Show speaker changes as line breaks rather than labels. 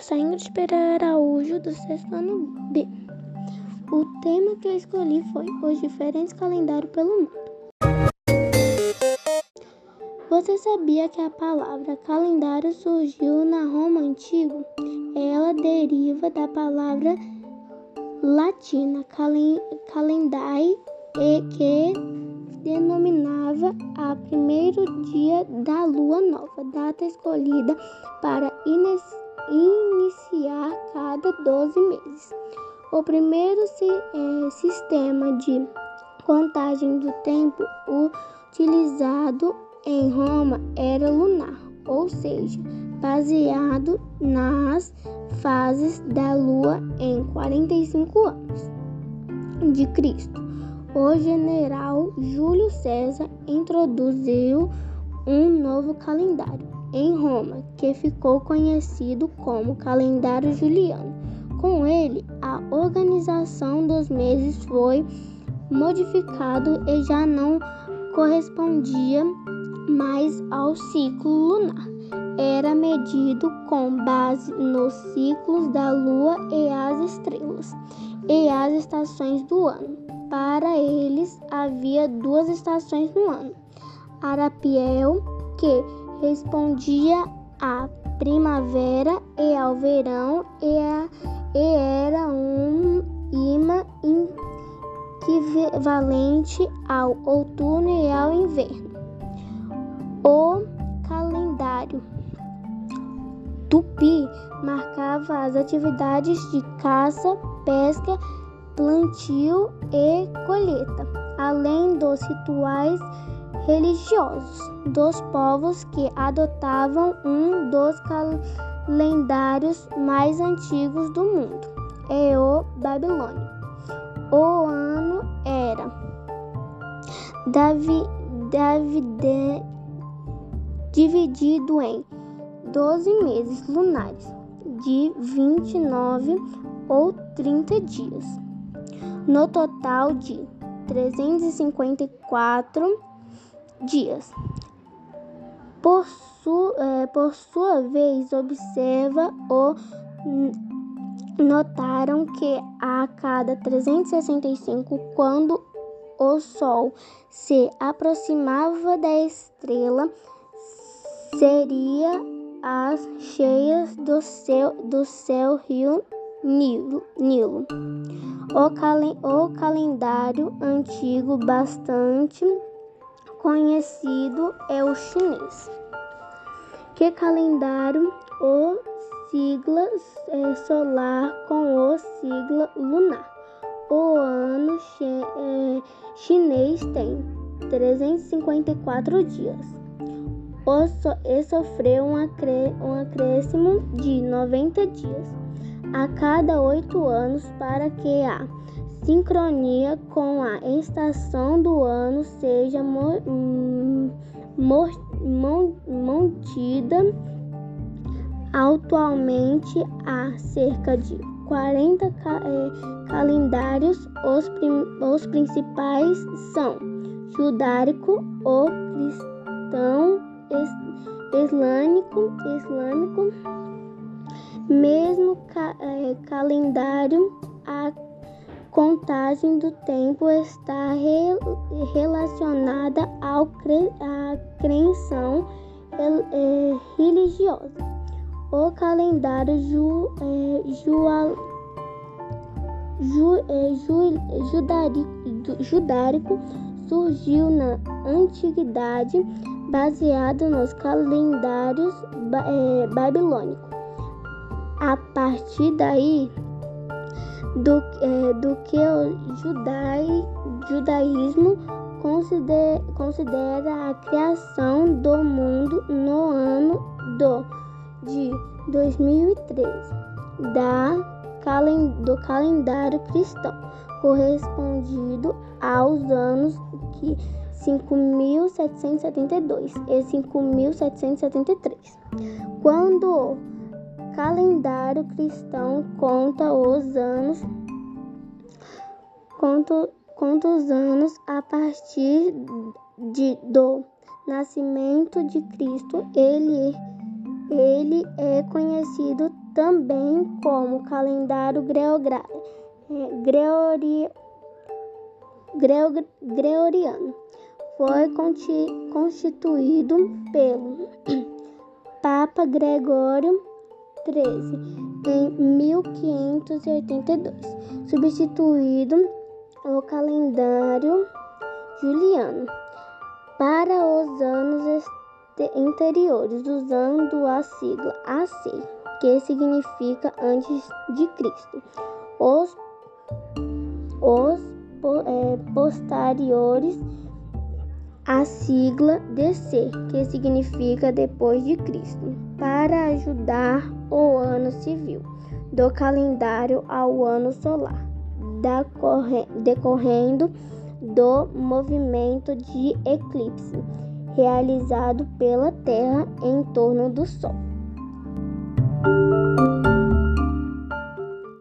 sou Ingrid Pereira Araújo, do sexto ano B. O tema que eu escolhi foi Os diferentes calendários pelo mundo. Você sabia que a palavra calendário surgiu na Roma antiga? Ela deriva da palavra latina calendae, que denominava a primeiro dia da lua nova, data escolhida para iniciar cada 12 meses. O primeiro é, sistema de contagem do tempo utilizado em Roma era lunar, ou seja, baseado nas fases da lua em 45 anos de Cristo. O general Júlio César introduziu um novo calendário em Roma, que ficou conhecido como calendário juliano. Com ele, a organização dos meses foi modificado e já não correspondia mais ao ciclo lunar. Era medido com base nos ciclos da lua e as estrelas e as estações do ano. Para eles havia duas estações no ano: Arapiel, que respondia à primavera e ao verão, e, a, e era um imã equivalente ao outono e ao inverno. O calendário tupi marcava as atividades de caça, pesca, plantio e colheita, além dos rituais religiosos dos povos que adotavam um dos calendários mais antigos do mundo, é o babilônio. O ano era Davi, dividido em 12 meses lunares de 29 ou 30 dias, no total de 354 dias. Por, su, é, por sua vez, observa o notaram que a cada 365, quando o Sol se aproximava da estrela, seria as cheias do céu do céu rio Nilo. Nilo. O, calen, o calendário antigo bastante conhecido é o chinês. Que calendário o sigla é, solar com o sigla lunar. O ano é, chinês tem 354 dias. E sofreu um, um acréscimo de 90 dias a cada oito anos para que a sincronia com a estação do ano seja mantida atualmente há cerca de 40 eh, calendários. Os, prim, os principais são judaico, o cristão, islâmico, islâmico, mesmo ca, eh, calendário contagem do tempo está re, relacionada ao cre, à crença é, religiosa. O calendário ju, é, ju, ju, é, ju, judárico surgiu na antiguidade baseado nos calendários babilônicos. A partir daí, do, é, do que o judai, judaísmo considera, considera a criação do mundo no ano do, de 2013 da, do calendário cristão, correspondido aos anos que 5.772 e 5.773, quando calendário cristão conta os anos conta, conta os anos a partir de, do nascimento de Cristo. Ele, ele é conhecido também como calendário gregoriano. Foi constituído pelo Papa Gregório XIII em 1582, substituindo o calendário juliano para os anos anteriores, usando a sigla AC, que significa antes de Cristo. Os, os é, posteriores a sigla DC, que significa depois de Cristo, para ajudar o ano civil do calendário ao ano solar, decorrendo do movimento de eclipse realizado pela Terra em torno do Sol.